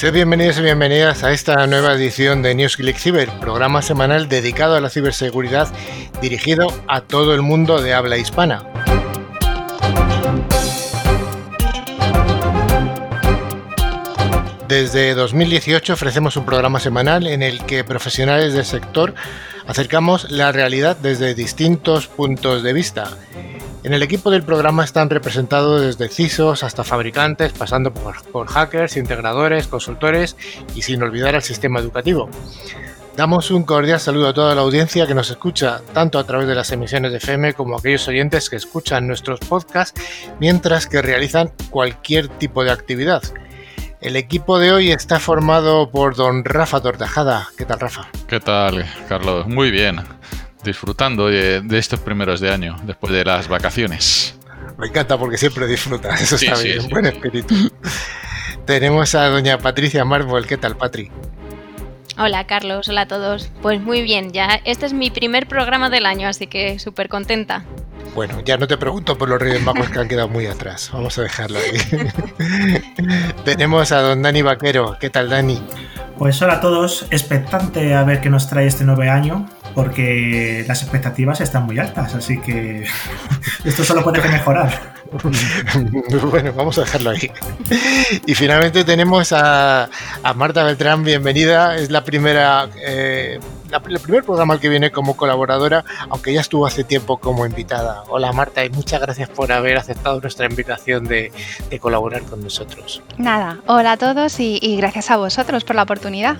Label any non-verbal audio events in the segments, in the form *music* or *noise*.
Sed bienvenidos y bienvenidas a esta nueva edición de News Click Cyber, programa semanal dedicado a la ciberseguridad dirigido a todo el mundo de habla hispana. Desde 2018 ofrecemos un programa semanal en el que profesionales del sector acercamos la realidad desde distintos puntos de vista. En el equipo del programa están representados desde CISOs hasta fabricantes, pasando por, hackers, integradores, consultores y sin olvidar al sistema educativo. Damos un cordial saludo a toda la audiencia que nos escucha tanto a través de las emisiones de FM como a aquellos oyentes que escuchan nuestros podcasts mientras que realizan cualquier tipo de actividad. El equipo de hoy está formado por don Rafa Tortajada. ¿Qué tal, Rafa? ¿Qué tal, Carlos? Muy bien. Disfrutando de, estos primeros de año, después de las vacaciones. Me encanta porque siempre disfruta. Eso está bien, buen espíritu. *laughs* Tenemos a doña Patricia Marvel. ¿Qué tal, Patri? Hola Carlos, hola a todos. Pues muy bien, ya este es mi primer programa del año, así que súper contenta. Bueno, ya no te pregunto por los Reyes Magos que han quedado muy atrás. Vamos a dejarlo ahí. *laughs* Tenemos a don Dani Vaquero. ¿Qué tal, Dani? Pues hola a todos. Expectante a ver qué nos trae este nuevo año, porque las expectativas están muy altas, así que *laughs* esto solo puede mejorar. *laughs* bueno, vamos a dejarlo ahí. Y finalmente tenemos a, Marta Beltrán, bienvenida. Es la primera, eh, el primer programa al que viene como colaboradora, aunque ya estuvo hace tiempo como invitada. Hola Marta y muchas gracias por haber aceptado nuestra invitación de, colaborar con nosotros. Nada, hola a todos y gracias a vosotros por la oportunidad.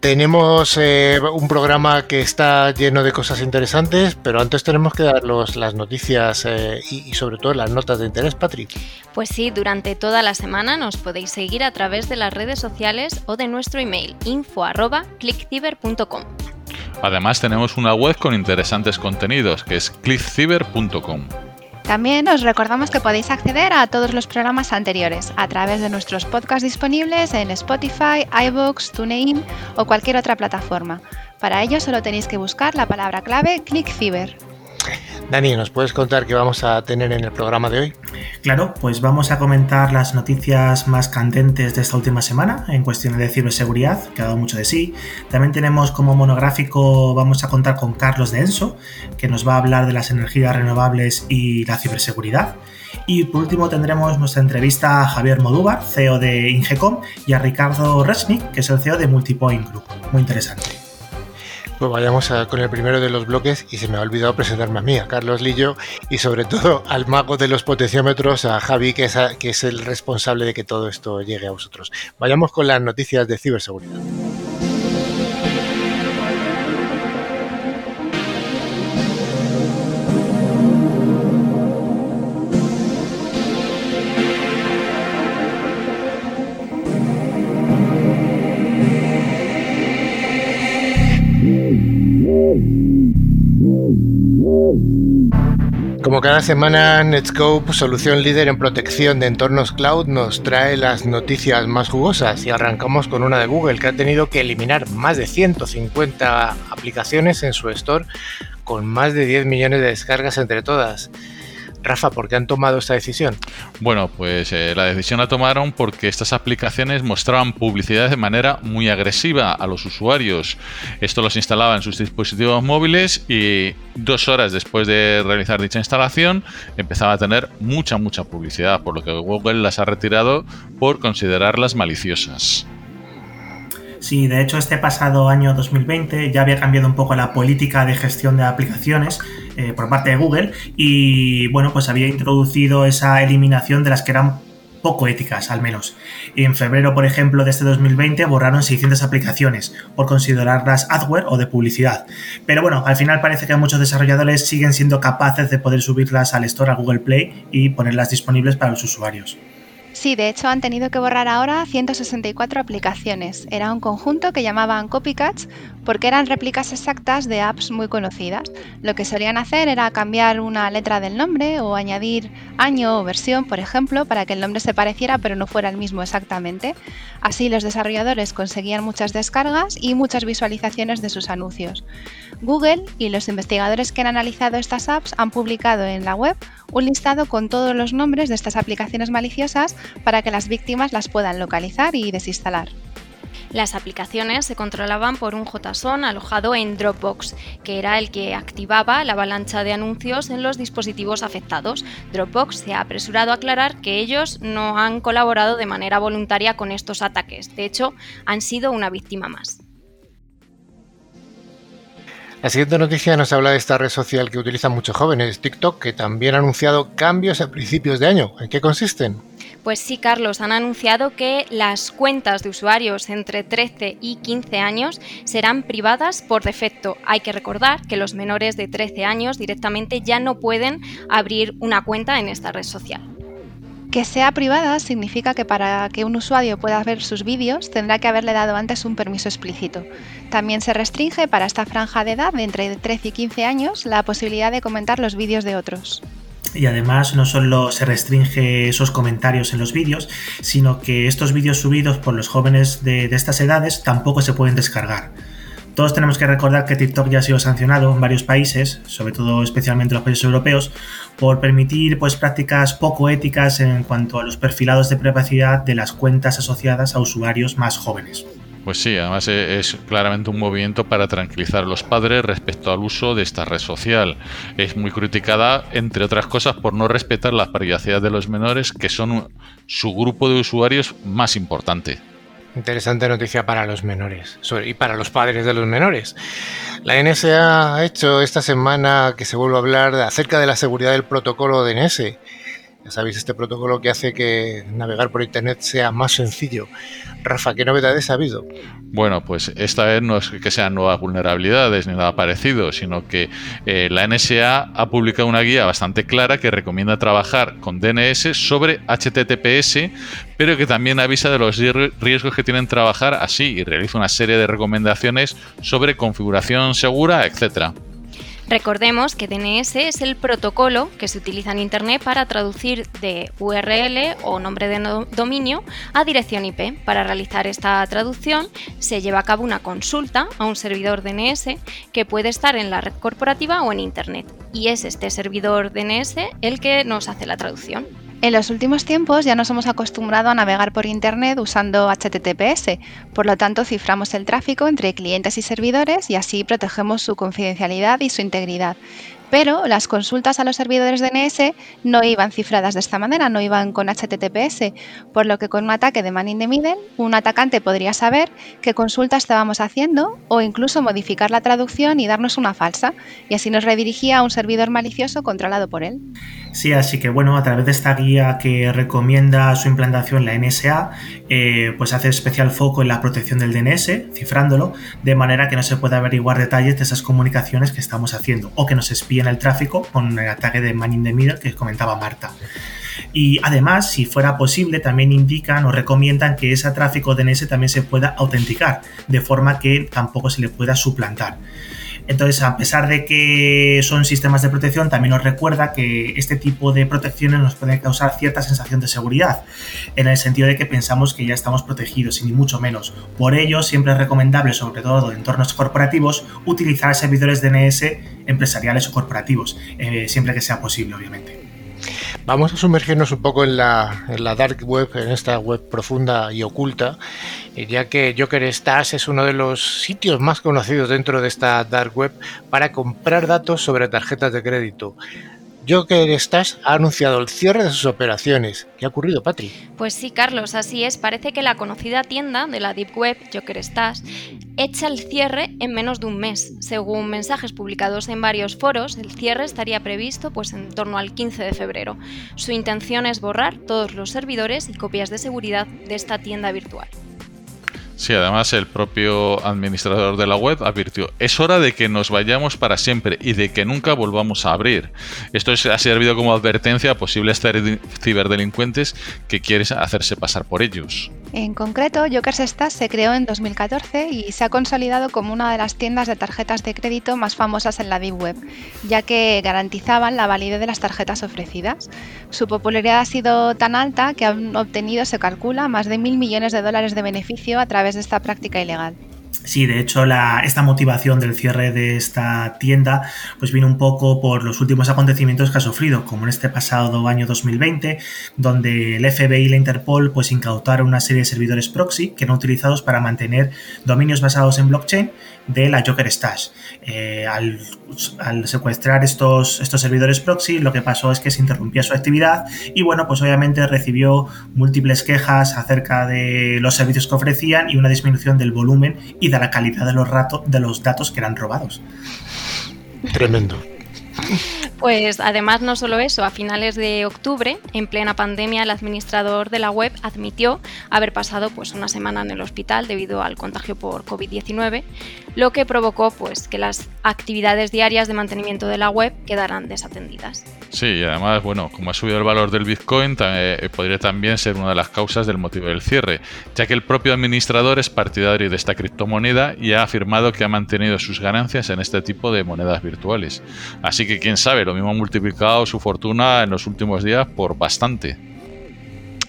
Tenemos eh, un programa que está lleno de cosas interesantes, pero antes tenemos que dar las noticias eh, y, sobre todo las notas de interés, Patrick. Pues sí, durante toda la semana nos podéis seguir a través de las redes sociales o de nuestro email info@clickciber.com. Además tenemos una web con interesantes contenidos que es clickciber.com. También os recordamos que podéis acceder a todos los programas anteriores a través de nuestros podcasts disponibles en Spotify, iVoox, TuneIn o cualquier otra plataforma. Para ello solo tenéis que buscar la palabra clave ClickFever. Dani, ¿nos puedes contar qué vamos a tener en el programa de hoy? Claro, pues vamos a comentar las noticias más candentes de esta última semana en cuestiones de ciberseguridad, que ha dado mucho de sí. También tenemos como monográfico, vamos a contar con Carlos de Enso, que nos va a hablar de las energías renovables y la ciberseguridad. Y por último tendremos nuestra entrevista a Javier Modúvar, CEO de Ingecom, y a Ricardo Resnick, que es el CEO de Multipoint Group. Muy interesante. Pues vayamos con el primero de los bloques y se me ha olvidado presentarme a mí, a Carlos Lillo y sobre todo al mago de los potenciómetros, a Javi, que es, que es el responsable de que todo esto llegue a vosotros. Vayamos con las noticias de ciberseguridad. Como cada semana, Netscope, solución líder en protección de entornos cloud, nos trae las noticias más jugosas y arrancamos con una de Google que ha tenido que eliminar más de 150 aplicaciones en su store con más de 10 millones de descargas entre todas. Rafa, ¿por qué han tomado esta decisión? Bueno, pues eh, la decisión la tomaron porque estas aplicaciones mostraban publicidad de manera muy agresiva a los usuarios. Esto los instalaba en sus dispositivos móviles y dos horas después de realizar dicha instalación empezaba a tener mucha, mucha publicidad, por lo que Google las ha retirado por considerarlas maliciosas. Sí, de hecho este pasado año 2020 ya había cambiado un poco la política de gestión de aplicaciones eh, por parte de Google y bueno, pues había introducido esa eliminación de las que eran poco éticas, al menos. En febrero, por ejemplo, de este 2020 borraron 600 aplicaciones por considerarlas adware o de publicidad. Pero bueno, al final parece que muchos desarrolladores siguen siendo capaces de poder subirlas al store, a Google Play y ponerlas disponibles para los usuarios. Sí, de hecho han tenido que borrar ahora 164 aplicaciones. Era un conjunto que llamaban copycats porque eran réplicas exactas de apps muy conocidas. Lo que solían hacer era cambiar una letra del nombre o añadir año o versión, por ejemplo, para que el nombre se pareciera pero no fuera el mismo exactamente. Así los desarrolladores conseguían muchas descargas y muchas visualizaciones de sus anuncios. Google y los investigadores que han analizado estas apps han publicado en la web un listado con todos los nombres de estas aplicaciones maliciosas para que las víctimas las puedan localizar y desinstalar. Las aplicaciones se controlaban por un JSON alojado en Dropbox, que era el que activaba la avalancha de anuncios en los dispositivos afectados. Dropbox se ha apresurado a aclarar que ellos no han colaborado de manera voluntaria con estos ataques. De hecho, han sido una víctima más. La siguiente noticia nos habla de esta red social que utilizan muchos jóvenes, TikTok, que también ha anunciado cambios a principios de año. ¿En qué consisten? Pues sí, Carlos, han anunciado que las cuentas de usuarios entre 13 y 15 años serán privadas por defecto. Hay que recordar que los menores de 13 años directamente ya no pueden abrir una cuenta en esta red social. Que sea privada significa que para que un usuario pueda ver sus vídeos tendrá que haberle dado antes un permiso explícito. También se restringe para esta franja de edad de entre 13 y 15 años la posibilidad de comentar los vídeos de otros. Y además no solo se restringe esos comentarios en los vídeos, sino que estos vídeos subidos por los jóvenes de, de estas edades tampoco se pueden descargar. Todos tenemos que recordar que TikTok ya ha sido sancionado en varios países, sobre todo especialmente los países europeos, por permitir pues, prácticas poco éticas en cuanto a los perfilados de privacidad de las cuentas asociadas a usuarios más jóvenes. Pues sí, además e-, es claramente un movimiento para tranquilizar a los padres respecto al uso de esta red social. Es muy criticada, entre otras cosas, por no respetar las privacidad de los menores, que son su grupo de usuarios más importante. Interesante noticia para los menores y para los padres de los menores. La NSA ha hecho esta semana que se vuelva a hablar acerca de la seguridad del protocolo DNS. Sabéis, este protocolo que hace que navegar por Internet sea más sencillo. Rafa, ¿qué novedades ha habido? Bueno, pues esta vez no es que sean nuevas vulnerabilidades ni nada parecido, sino que eh, la NSA ha publicado una guía bastante clara que recomienda trabajar con DNS sobre HTTPS, pero que también avisa de los riesgos que tienen trabajar así y realiza una serie de recomendaciones sobre configuración segura, etcétera. Recordemos que DNS es el protocolo que se utiliza en Internet para traducir de URL o nombre de dominio a dirección IP. Para realizar esta traducción se lleva a cabo una consulta a un servidor DNS que puede estar en la red corporativa o en Internet. Y es este servidor DNS el que nos hace la traducción. En los últimos tiempos ya nos hemos acostumbrado a navegar por Internet usando HTTPS, por lo tanto ciframos el tráfico entre clientes y servidores y así protegemos su confidencialidad y su integridad. Pero las consultas a los servidores DNS no iban cifradas de esta manera, no iban con HTTPS, por lo que con un ataque de man in the middle, un atacante podría saber qué consulta estábamos haciendo o incluso modificar la traducción y darnos una falsa, y así nos redirigía a un servidor malicioso controlado por él. Sí, así que bueno, a través de esta guía que recomienda su implantación la NSA, eh, pues hace especial foco en la protección del DNS, cifrándolo, de manera que no se pueda averiguar detalles de esas comunicaciones que estamos haciendo o que nos el tráfico con el ataque de man in the middle que comentaba Marta. Y además, si fuera posible, también indican o recomiendan que ese tráfico DNS también se pueda autenticar, de forma que tampoco se le pueda suplantar. Entonces, a pesar de que son sistemas de protección, también nos recuerda que este tipo de protecciones nos pueden causar cierta sensación de seguridad, en el sentido de que pensamos que ya estamos protegidos, y ni mucho menos. Por ello, siempre es recomendable, sobre todo en entornos corporativos, utilizar servidores DNS empresariales o corporativos, eh, siempre que sea posible, obviamente. Vamos a sumergirnos un poco en la, dark web, en esta web profunda y oculta, eh, ya que Joker Stash es uno de los sitios más conocidos dentro de esta dark web para comprar datos sobre tarjetas de crédito. Joker Stash ha anunciado el cierre de sus operaciones. ¿Qué ha ocurrido, Patri? Pues sí, Carlos, así es. Parece que la conocida tienda de la Deep Web, Joker Stash, echa el cierre en menos de un mes. Según mensajes publicados en varios foros, el cierre estaría previsto pues, en torno al 15 de febrero. Su intención es borrar todos los servidores y copias de seguridad de esta tienda virtual. Sí, además el propio administrador de la web advirtió, es hora de que nos vayamos para siempre y de que nunca volvamos a abrir. Esto ha servido como advertencia a posibles ciberdelincuentes que quieren hacerse pasar por ellos. En concreto, Jokers Stash se creó en 2014 y se ha consolidado como una de las tiendas de tarjetas de crédito más famosas en la Deep Web, ya que garantizaban la validez de las tarjetas ofrecidas. Su popularidad ha sido tan alta que han obtenido, se calcula, más de mil millones de dólares de beneficio a través de esta práctica ilegal. Sí, de hecho, esta motivación del cierre de esta tienda pues viene un poco por los últimos acontecimientos que ha sufrido, como en este pasado año 2020, donde el FBI y la Interpol pues incautaron una serie de servidores proxy que eran utilizados para mantener dominios basados en blockchain de la Joker Stash. Eh, al, secuestrar estos, estos servidores proxy, lo que pasó es que se interrumpía su actividad y bueno, pues obviamente recibió múltiples quejas acerca de los servicios que ofrecían y una disminución del volumen y de la calidad de los, de los datos que eran robados. Tremendo. Pues además no solo eso, a finales de octubre, en plena pandemia, el administrador de la web admitió haber pasado pues una semana en el hospital debido al contagio por COVID-19, lo que provocó pues que las actividades diarias de mantenimiento de la web quedaran desatendidas. Sí, y además, bueno, como ha subido el valor del Bitcoin, eh, podría también ser una de las causas del motivo del cierre, ya que el propio administrador es partidario de esta criptomoneda y ha afirmado que ha mantenido sus ganancias en este tipo de monedas virtuales. Así que quién sabe, lo mismo ha multiplicado su fortuna en los últimos días por bastante.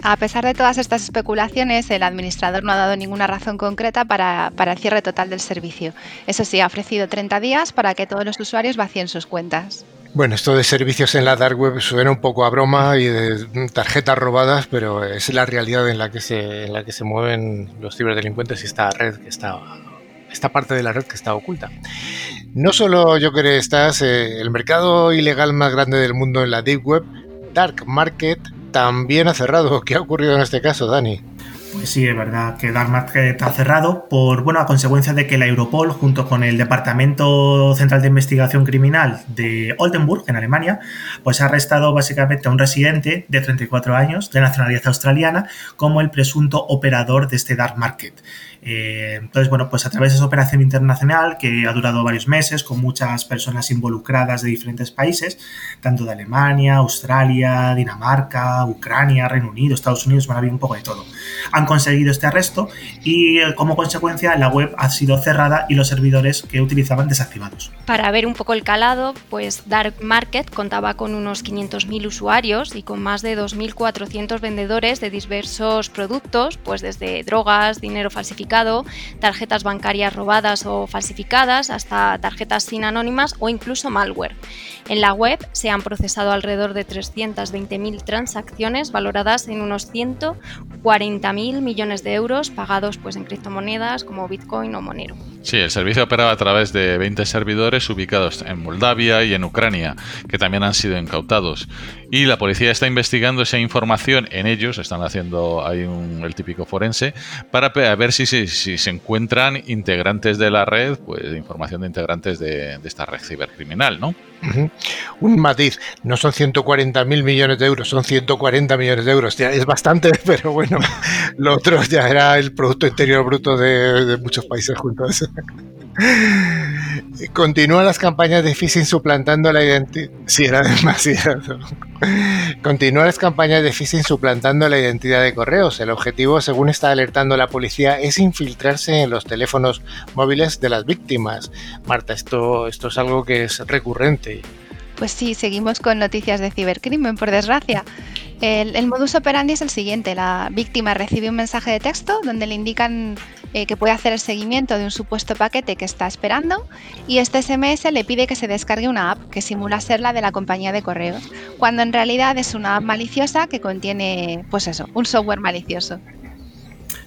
A pesar de todas estas especulaciones, el administrador no ha dado ninguna razón concreta para, para, el cierre total del servicio. Eso sí, ha ofrecido 30 días para que todos los usuarios vacíen sus cuentas. Bueno, esto de servicios en la dark web suena un poco a broma y de tarjetas robadas, pero es la realidad en la que se, en la que se mueven los ciberdelincuentes y esta red que está, esta parte de la red que está oculta. No solo yo creo que estás, eh, el mercado ilegal más grande del mundo en la deep web, dark market, también ha cerrado. ¿Qué ha ocurrido en este caso, Dani? Sí, es verdad que Dark Market ha cerrado por, bueno, a consecuencia de que la Europol, junto con el Departamento Central de Investigación Criminal de Oldenburg, en Alemania, pues ha arrestado básicamente a un residente de 34 años de nacionalidad australiana como el presunto operador de este Dark Market. Eh, entonces, bueno, pues a través de esa operación internacional que ha durado varios meses con muchas personas involucradas de diferentes países, tanto de Alemania, Australia, Dinamarca, Ucrania, Reino Unido, Estados Unidos, bueno, había un poco de todo. Han conseguido este arresto y eh, como consecuencia la web ha sido cerrada y los servidores que utilizaban desactivados. Para ver un poco el calado, pues Dark Market contaba con unos 500.000 usuarios y con más de 2.400 vendedores de diversos productos, pues desde drogas, dinero falsificado, tarjetas bancarias robadas o falsificadas, hasta tarjetas sin anónimas o incluso malware. En la web se han procesado alrededor de 320.000 transacciones valoradas en unos 140.000 millones de euros pagados pues, en criptomonedas como Bitcoin o Monero. Sí, el servicio operaba a través de 20 servidores ubicados en Moldavia y en Ucrania, que también han sido incautados. Y la policía está investigando esa información en ellos, están haciendo ahí un, el típico forense, para ver si, si, se encuentran integrantes de la red, pues información de integrantes de, esta red cibercriminal, ¿no? Un matiz, no son 140 mil millones de euros, son 140 millones de euros. Ya es bastante, *laughs* pero bueno, lo otro ya era el Producto Interior Bruto de muchos países juntos. Continúan las campañas de phishing suplantando la identidad. Sí, era demasiado. Continúan las campañas de phishing suplantando la identidad de correos. El objetivo, según está alertando la policía, es infiltrarse en los teléfonos móviles de las víctimas. Marta, esto, esto es algo que es recurrente. Pues sí, seguimos con noticias de cibercrimen, por desgracia. El, modus operandi es el siguiente. La víctima recibe un mensaje de texto donde le indican eh, que puede hacer el seguimiento de un supuesto paquete que está esperando y este SMS le pide que se descargue una app que simula ser la de la compañía de correos, cuando en realidad es una app maliciosa que contiene, pues eso, un software malicioso.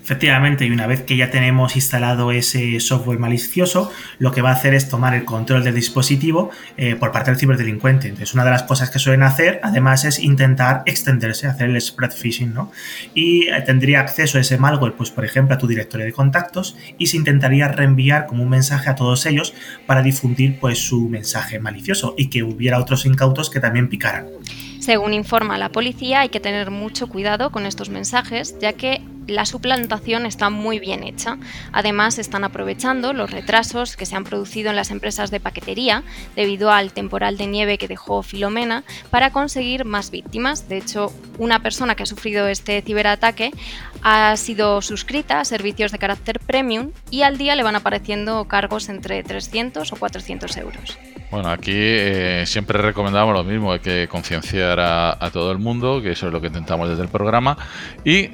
Efectivamente, y una vez que ya tenemos instalado ese software malicioso, lo que va a hacer es tomar el control del dispositivo eh, por parte del ciberdelincuente. Entonces, una de las cosas que suelen hacer, además, es intentar extenderse, hacer el spread phishing, ¿no? Y eh, tendría acceso a ese malware, pues, por ejemplo, a tu directorio de contactos y se intentaría reenviar como un mensaje a todos ellos para difundir, pues, su mensaje malicioso y que hubiera otros incautos que también picaran. Según informa la policía, hay que tener mucho cuidado con estos mensajes, ya que la suplantación está muy bien hecha. Además, están aprovechando los retrasos que se han producido en las empresas de paquetería debido al temporal de nieve que dejó Filomena para conseguir más víctimas. De hecho, una persona que ha sufrido este ciberataque ha sido suscrita a servicios de carácter premium y al día le van apareciendo cargos entre 300 o 400 euros. Bueno, aquí eh, siempre recomendamos lo mismo, hay que concienciar a, todo el mundo, que eso es lo que intentamos desde el programa, y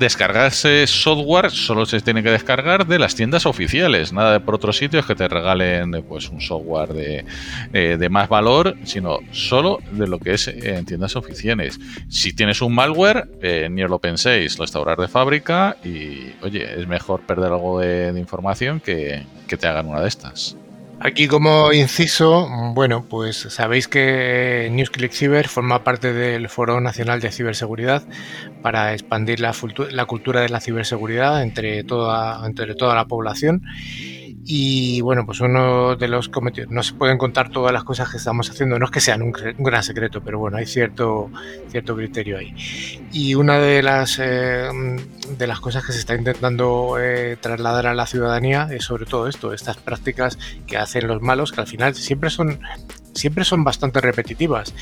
descargarse software solo se tiene que descargar de las tiendas oficiales, nada de por otros sitios que te regalen pues un software de, eh, de más valor, sino solo de lo que es en tiendas oficiales. Si tienes un malware, eh, ni os lo penséis, lo instaurar de fábrica y oye, es mejor perder algo de, información que, que te hagan una de estas. Aquí como inciso, bueno, pues sabéis que NewsClick Cyber forma parte del Foro Nacional de Ciberseguridad para expandir la, cultura de la ciberseguridad entre toda la población y bueno, pues uno de los cometidos, no se pueden contar todas las cosas que estamos haciendo, no es que sean un, gran secreto, pero bueno, hay cierto, cierto criterio ahí. Y una de las, eh, de las cosas que se está intentando eh, trasladar a la ciudadanía es sobre todo esto, estas prácticas que hacen los malos, que al final siempre son siempre son bastante repetitivas.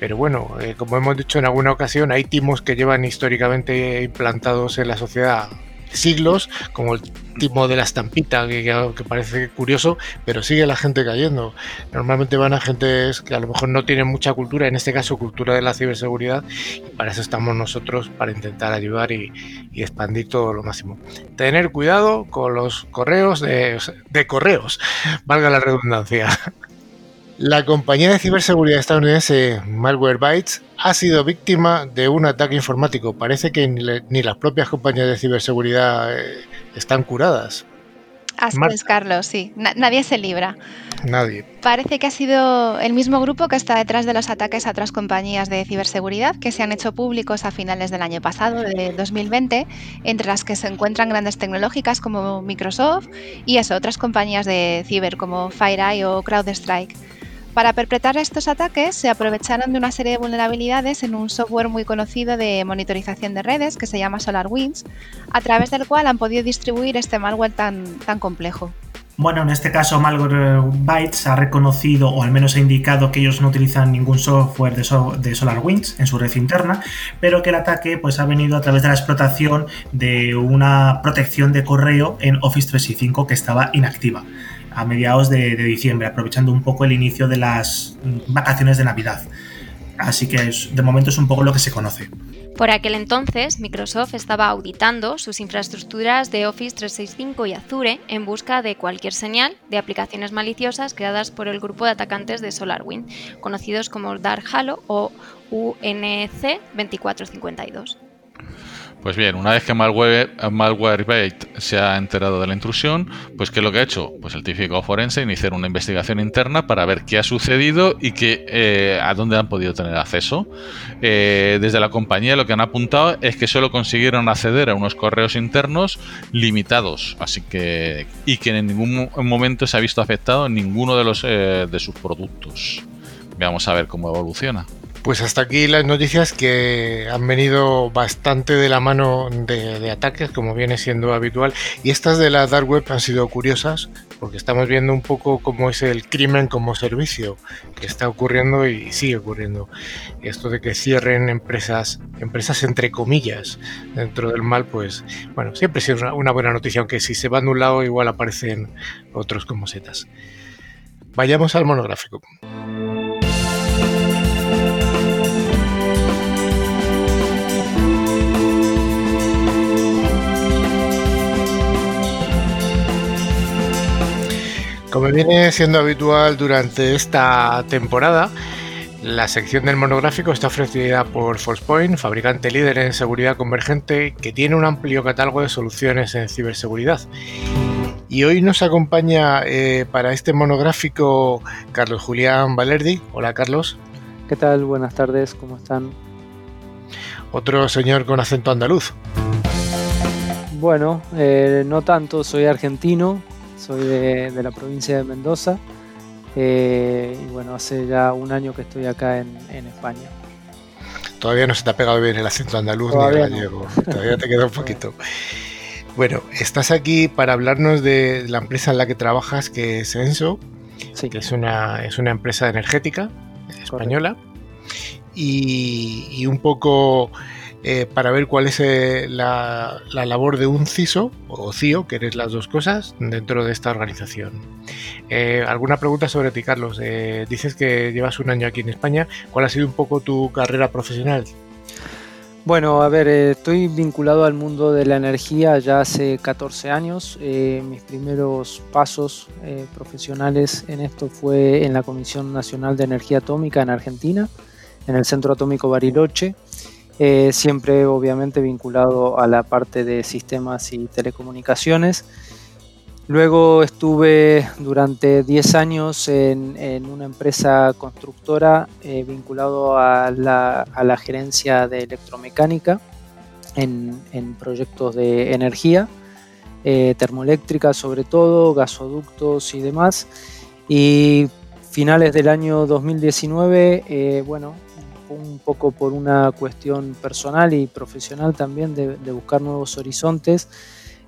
Pero bueno, eh, como hemos dicho en alguna ocasión, hay timos que llevan históricamente implantados en la sociedad siglos, como el timo de la estampita, que, parece curioso, pero sigue la gente cayendo. Normalmente van a gentes que a lo mejor no tienen mucha cultura, en este caso cultura de la ciberseguridad, y para eso estamos nosotros, para intentar ayudar y, expandir todo lo máximo. Tener cuidado con los correos de correos, valga la redundancia. La compañía de ciberseguridad estadounidense Malwarebytes ha sido víctima de un ataque informático. Parece que ni, las propias compañías de ciberseguridad eh, están curadas. Así es, Carlos, sí. nadie se libra. Nadie. Parece que ha sido el mismo grupo que está detrás de los ataques a otras compañías de ciberseguridad que se han hecho públicos a finales del año pasado, de 2020, entre las que se encuentran grandes tecnológicas como Microsoft y eso, otras compañías de ciber como FireEye o CrowdStrike. Para perpetrar estos ataques se aprovecharon de una serie de vulnerabilidades en un software muy conocido de monitorización de redes que se llama SolarWinds, a través del cual han podido distribuir este malware tan, tan complejo. Bueno, en este caso Malwarebytes ha reconocido o al menos ha indicado que ellos no utilizan ningún software de, SolarWinds en su red interna, pero que el ataque pues, ha venido a través de la explotación de una protección de correo en Office 365 que estaba inactiva a mediados de, diciembre, aprovechando un poco el inicio de las vacaciones de Navidad. Así que de momento es un poco lo que se conoce. Por aquel entonces, Microsoft estaba auditando sus infraestructuras de Office 365 y Azure en busca de cualquier señal de aplicaciones maliciosas creadas por el grupo de atacantes de SolarWinds, conocidos como Dark Halo o UNC 2452. Pues bien, una vez que Malware, Malwarebyte se ha enterado de la intrusión, pues ¿qué es lo que ha hecho? Pues el típico forense iniciar una investigación interna para ver qué ha sucedido y qué, eh, a dónde han podido tener acceso. Eh, desde la compañía lo que han apuntado es que solo consiguieron acceder a unos correos internos limitados, así que y que en ningún momento se ha visto afectado ninguno de los eh, de sus productos. Vamos a ver cómo evoluciona. Pues hasta aquí las noticias que han venido bastante de la mano de, ataques, como viene siendo habitual. Y estas de la Dark Web han sido curiosas, porque estamos viendo un poco cómo es el crimen como servicio que está ocurriendo y sigue ocurriendo. Esto de que cierren empresas, empresas entre comillas, dentro del mal, pues bueno, siempre es una, buena noticia, aunque si se van de un lado igual aparecen otros como setas. Vayamos al monográfico. Como viene siendo habitual durante esta temporada, la sección del monográfico está ofrecida por Forcepoint, fabricante líder en seguridad convergente que tiene un amplio catálogo de soluciones en ciberseguridad. Y hoy nos acompaña eh, para este monográfico Carlos Julián Valerdi. Hola Carlos. ¿Qué tal? Buenas tardes, ¿cómo están? Otro señor con acento andaluz. Bueno, eh, no tanto, soy argentino, soy de, la provincia de Mendoza eh, y bueno, hace ya un año que estoy acá en, España. Todavía no se te ha pegado bien el acento andaluz ni gallego, todavía te queda un poquito. *laughs* Bueno, estás aquí para hablarnos de la empresa en la que trabajas, que es Enso, que es una, es una empresa energética española, y, y, un poco eh, para ver cuál es eh, la, labor de un CISO o CIO, que eres las dos cosas, dentro de esta organización. Eh, ¿Alguna pregunta sobre ti, Carlos? dices que llevas un año aquí en España. ¿Cuál ha sido un poco tu carrera profesional? Bueno, a ver, eh, estoy vinculado al mundo de la energía ya hace 14 años. Eh, mis primeros pasos eh, profesionales en esto fue en la Comisión Nacional de Energía Atómica en Argentina, en el Centro Atómico Bariloche. Siempre obviamente vinculado a la parte de sistemas y telecomunicaciones. Luego estuve durante 10 años en, una empresa constructora eh, vinculado a la, gerencia de electromecánica en, proyectos de energía, eh, termoeléctrica sobre todo, gasoductos y demás. Y finales del año 2019, eh, bueno, un poco por una cuestión personal y profesional también de buscar nuevos horizontes,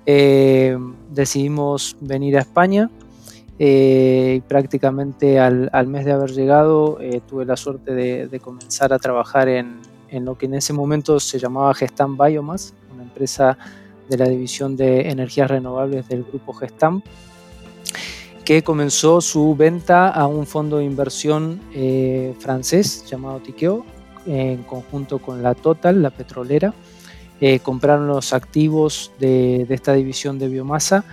eh, decidimos venir a España. Eh, y prácticamente al, mes de haber llegado eh, tuve la suerte de, comenzar a trabajar en, lo que en ese momento se llamaba Gestam Biomass, una empresa de la división de energías renovables del grupo Gestam, que comenzó su venta a un fondo de inversión francés llamado Tikeo, en conjunto con la Total, la petrolera, eh, compraron los activos de, esta división de biomasa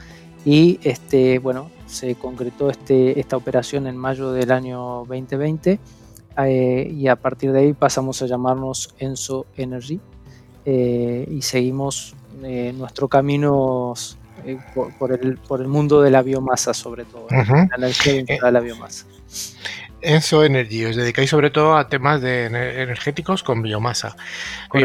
y este, bueno, se concretó este, esta operación en mayo del año 2020 eh, y a partir de ahí pasamos a llamarnos Enso Energy eh, y seguimos nuestro camino por, el, por, el, mundo de la biomasa sobre todo, la energía de la biomasa. Enso Energy, os dedicáis sobre todo a temas de energéticos con biomasa.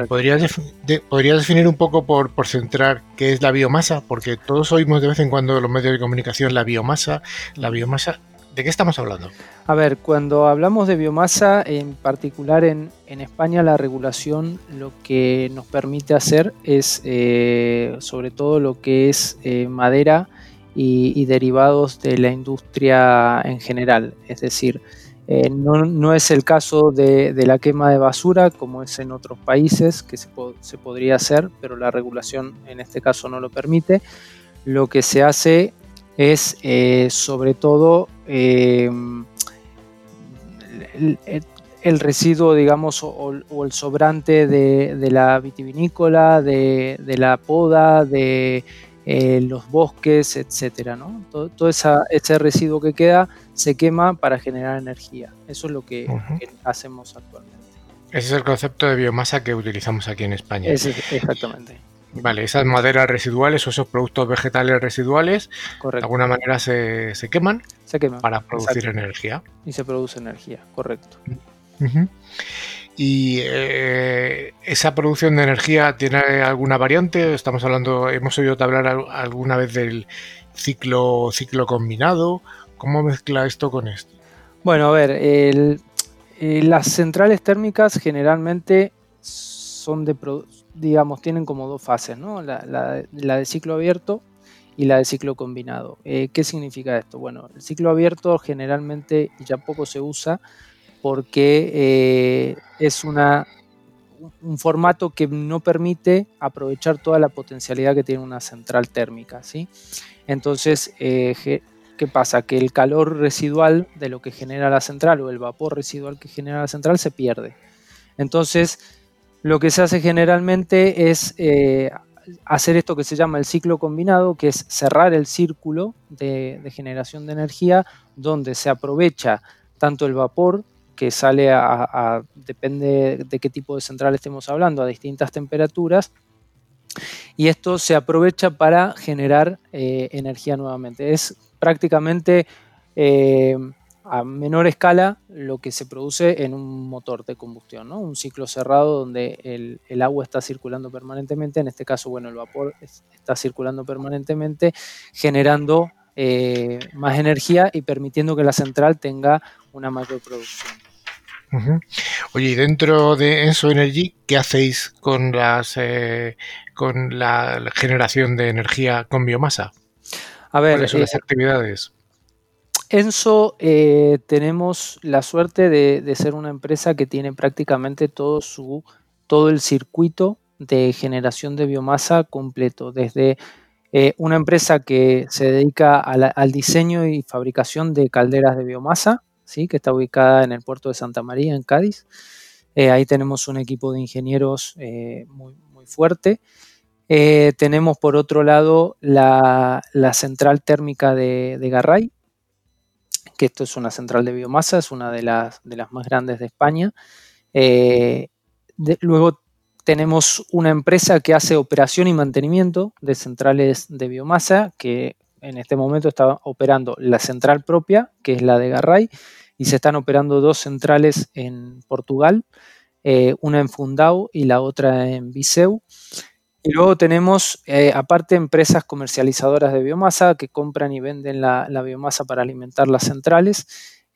¿podrías, definir un poco por, por centrar qué es la biomasa? Porque todos oímos de vez en cuando en los medios de comunicación la biomasa. La biomasa, ¿de qué estamos hablando? A ver, cuando hablamos de biomasa, en particular en, España, la regulación lo que nos permite hacer es eh, sobre todo lo que es eh, madera y, derivados de la industria en general. Es decir, eh, no, es el caso de, la quema de basura como es en otros países, que se, podría hacer, pero la regulación en este caso no lo permite. Lo que se hace es eh, sobre todo eh, el, residuo, digamos, o, el sobrante de, la vitivinícola, de, la poda, de los bosques, etcétera. ¿no? Todo, ese residuo que queda se quema para generar energía. Eso es lo que, hacemos actualmente. Ese es el concepto de biomasa que utilizamos aquí en España. exactamente. Vale, esas maderas residuales o esos productos vegetales residuales, de alguna manera se, queman, se queman para producir energía. Y se produce energía, correcto. Y eh, esa producción de energía tiene alguna variante. Estamos hablando, hemos oído hablar alguna vez del ciclo ciclo combinado ¿Cómo mezcla esto con esto? Bueno, a ver, eh, las centrales térmicas generalmente son de, digamos, tienen como dos fases, ¿no? La, de ciclo abierto y la de ciclo combinado. Eh, ¿Qué significa esto? Bueno, el ciclo abierto generalmente ya poco se usa porque eh, es una, un formato que no permite aprovechar toda la potencialidad que tiene una central térmica, ¿sí? Entonces, ¿Qué pasa? Que el calor residual de lo que genera la central o el vapor residual que genera la central se pierde. Entonces, lo que se hace generalmente es eh, hacer esto que se llama el ciclo combinado, que es cerrar el círculo de, generación de energía, donde se aprovecha tanto el vapor que sale a, depende de qué tipo de central estemos hablando, a distintas temperaturas, y esto se aprovecha para generar eh, energía nuevamente. Es prácticamente eh, a menor escala lo que se produce en un motor de combustión, ¿no? un ciclo cerrado donde el, agua está circulando permanentemente, en este caso, bueno, el vapor está circulando permanentemente, generando eh, más energía y permitiendo que la central tenga una mayor producción. Oye, y dentro de Enso Energy, ¿qué hacéis con las eh, con la generación de energía con biomasa? A ver, ¿Cuáles son las eh, actividades? Enso eh, tenemos la suerte de, ser una empresa que tiene prácticamente todo su todo el circuito de generación de biomasa completo, desde una empresa que se dedica al diseño y fabricación de calderas de biomasa, ¿sí? que está ubicada en el puerto de Santa María, en Cádiz. ahí tenemos un equipo de ingenieros muy, muy fuerte. Eh, tenemos por otro lado la, central térmica de, Garray, que esto es una central de biomasa, es una de las, de las más grandes de España. Eh, luego tenemos una empresa que hace operación y mantenimiento de centrales de biomasa, que en este momento está operando la central propia, que es la de Garray, y se están operando dos centrales en Portugal, eh, una en Fundao y la otra en Viseu. Y luego tenemos, eh, aparte, empresas comercializadoras de biomasa que compran y venden la, biomasa para alimentar las centrales.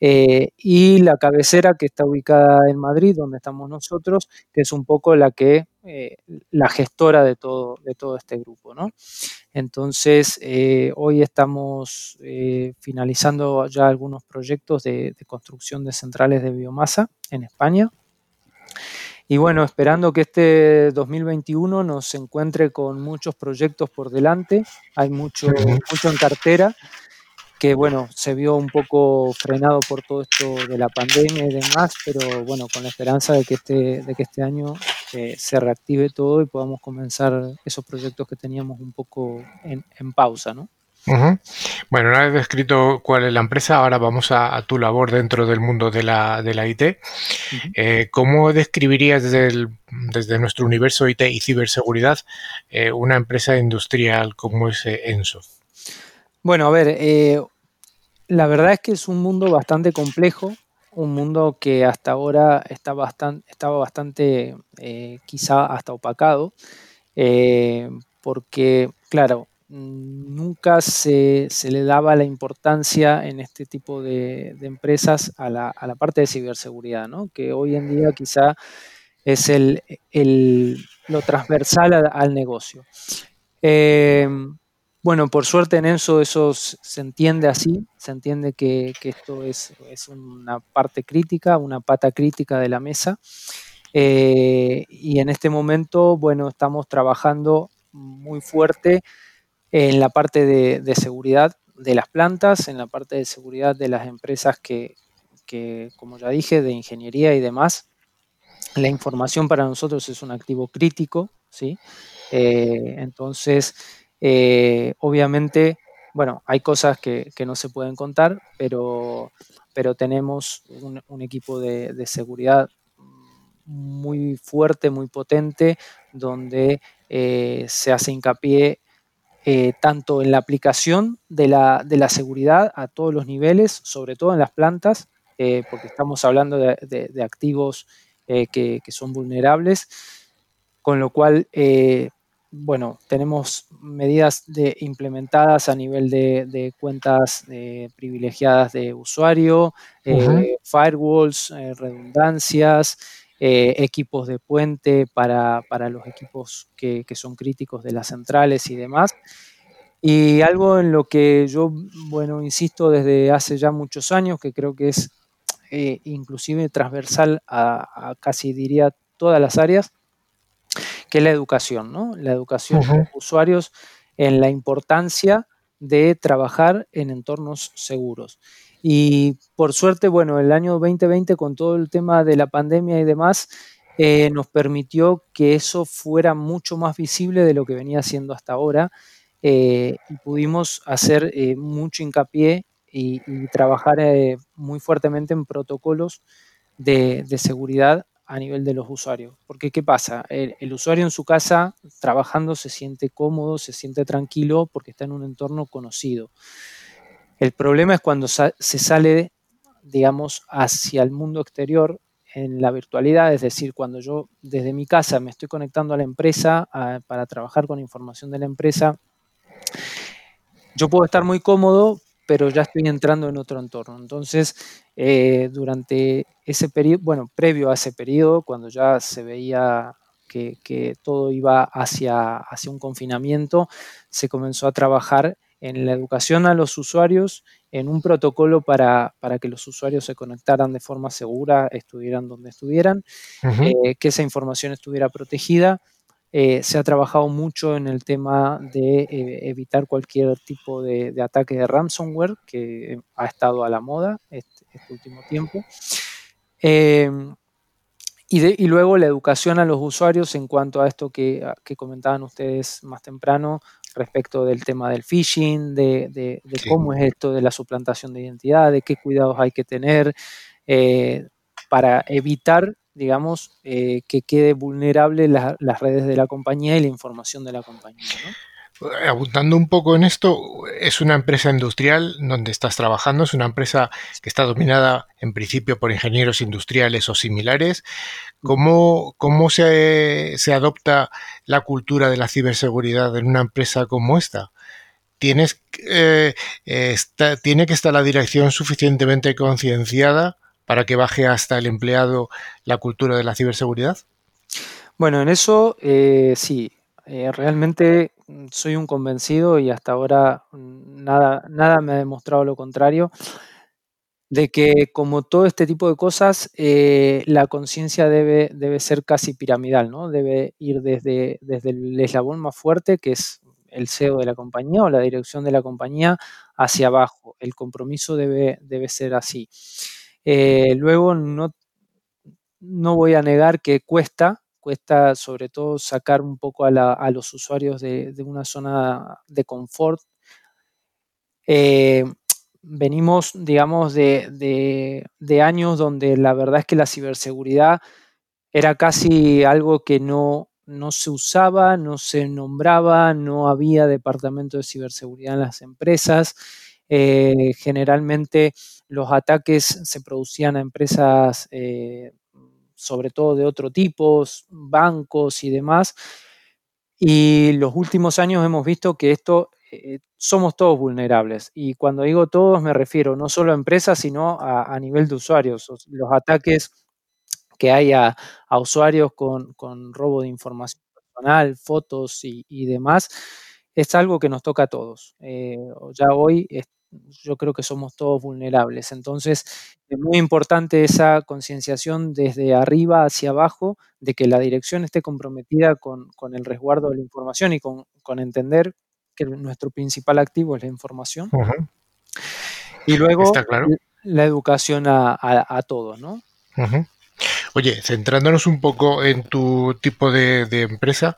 Eh, y la cabecera que está ubicada en Madrid, donde estamos nosotros, que es un poco la que eh, la gestora de todo, de todo este grupo. ¿no? Entonces, hoy estamos finalizando ya algunos proyectos de construcción de centrales de biomasa en España. Y bueno, esperando que este 2021 nos encuentre con muchos proyectos por delante, hay mucho, mucho en cartera, que bueno, se vio un poco frenado por todo esto de la pandemia y demás, pero bueno, con la esperanza de que este, de que este año eh, se reactive todo y podamos comenzar esos proyectos que teníamos un poco en, en pausa, ¿no? Bueno, una vez descrito cuál es la empresa, ahora vamos a, tu labor dentro del mundo de la, de la IT. Eh, ¿Cómo describirías desde, desde, nuestro universo IT y ciberseguridad eh, una empresa industrial como es eh, Enso? Bueno, a ver, la verdad es que es un mundo bastante complejo, un mundo que hasta ahora está bastante, estaba bastante quizá hasta opacado, porque, claro, nunca se, le daba la importancia en este tipo de, empresas a la, parte de ciberseguridad, ¿no? que hoy en día quizá es el, lo transversal al, negocio. Eh, bueno, por suerte en eso eso se entiende así, se entiende que, esto es, una parte crítica, una pata crítica de la mesa. Eh, y en este momento, bueno, estamos trabajando muy fuerte en la parte de, seguridad de las plantas, en la parte de seguridad de las empresas que, como ya dije, de ingeniería y demás. La información para nosotros es un activo crítico, ¿sí? Eh, entonces, eh, obviamente, bueno, hay cosas que, no se pueden contar, pero, pero tenemos un, equipo de, seguridad muy fuerte, muy potente, donde eh, se hace hincapié eh, tanto en la aplicación de la, de la, seguridad a todos los niveles, sobre todo en las plantas, eh, porque estamos hablando de, activos eh, que, son vulnerables, con lo cual, bueno, tenemos medidas de, implementadas a nivel de, cuentas privilegiadas de usuario, firewalls, redundancias, equipos de puente para, los equipos que, son críticos de las centrales y demás. Y algo en lo que yo, bueno, insisto desde hace ya muchos años, que creo que es eh, inclusive transversal a, casi diría todas las áreas, que es la educación, ¿no? La educación de usuarios en la importancia de trabajar en entornos seguros. Y por suerte, bueno, el año 2020 con todo el tema de la pandemia y demás, eh, nos permitió que eso fuera mucho más visible de lo que venía siendo hasta ahora eh, y pudimos hacer eh, mucho hincapié y, trabajar muy fuertemente en protocolos de, seguridad a nivel de los usuarios. Porque ¿qué pasa? el, usuario en su casa trabajando se siente cómodo, se siente tranquilo porque está en un entorno conocido. El problema es cuando se sale, digamos, hacia el mundo exterior en la virtualidad, es decir, cuando yo desde mi casa me estoy conectando a la empresa para trabajar con información de la empresa, yo puedo estar muy cómodo, pero ya estoy entrando en otro entorno. Entonces, eh, durante ese periodo, bueno, previo a ese periodo, cuando ya se veía que, que, todo iba hacia, hacia un confinamiento, se comenzó a trabajar en la educación a los usuarios, en un protocolo para, que los usuarios se conectaran de forma segura, estuvieran donde estuvieran, eh, que esa información estuviera protegida. Eh, se ha trabajado mucho en el tema de eh, evitar cualquier tipo de, ataque de ransomware que ha estado a la moda este, este último tiempo. y, luego la educación a los usuarios en cuanto a esto que, comentaban ustedes más temprano respecto del tema del phishing, de, cómo es esto de la suplantación de identidad, de qué cuidados hay que tener eh, para evitar, digamos, eh, que quede vulnerable las redes de la compañía y la información de la compañía. ¿no? Abundando un poco en esto, es una empresa industrial donde estás trabajando, es una empresa que está dominada en principio por ingenieros industriales o similares. ¿Cómo, cómo se, adopta la cultura de la ciberseguridad en una empresa como esta? ¿Tienes, eh, ¿Tiene que estar la dirección suficientemente concienciada para que baje hasta el empleado la cultura de la ciberseguridad? Bueno, en eso eh, sí, eh, realmente soy un convencido y hasta ahora nada, nada me ha demostrado lo contrario, de que como todo este tipo de cosas, eh, la conciencia debe, debe ser casi piramidal, ¿no? Debe ir desde, desde el eslabón más fuerte, que es el CEO de la compañía o la dirección de la compañía, hacia abajo. El compromiso debe, debe ser así. Eh, luego, no, no voy a negar que cuesta, cuesta sobre todo sacar un poco a, los usuarios de, una zona de confort. Eh, venimos, digamos, de, años donde la verdad es que la ciberseguridad era casi algo que no, no se usaba, no se nombraba, no había departamento de ciberseguridad en las empresas. Eh, generalmente los ataques se producían a empresas eh, sobre todo de otro tipo, bancos y demás. Y los últimos años hemos visto que esto eh, somos todos vulnerables. Y cuando digo todos me refiero no solo a empresas, sino a, nivel de usuarios. Los ataques que hay a, usuarios con, robo de información personal, fotos y, demás, es algo que nos toca a todos. Eh, ya hoy yo creo que somos todos vulnerables. Entonces, es muy importante esa concienciación desde arriba hacia abajo de que la dirección esté comprometida con, el resguardo de la información y con, entender que nuestro principal activo es la información. Y luego la educación a, todos, ¿no? Oye, centrándonos un poco en tu tipo de, empresa,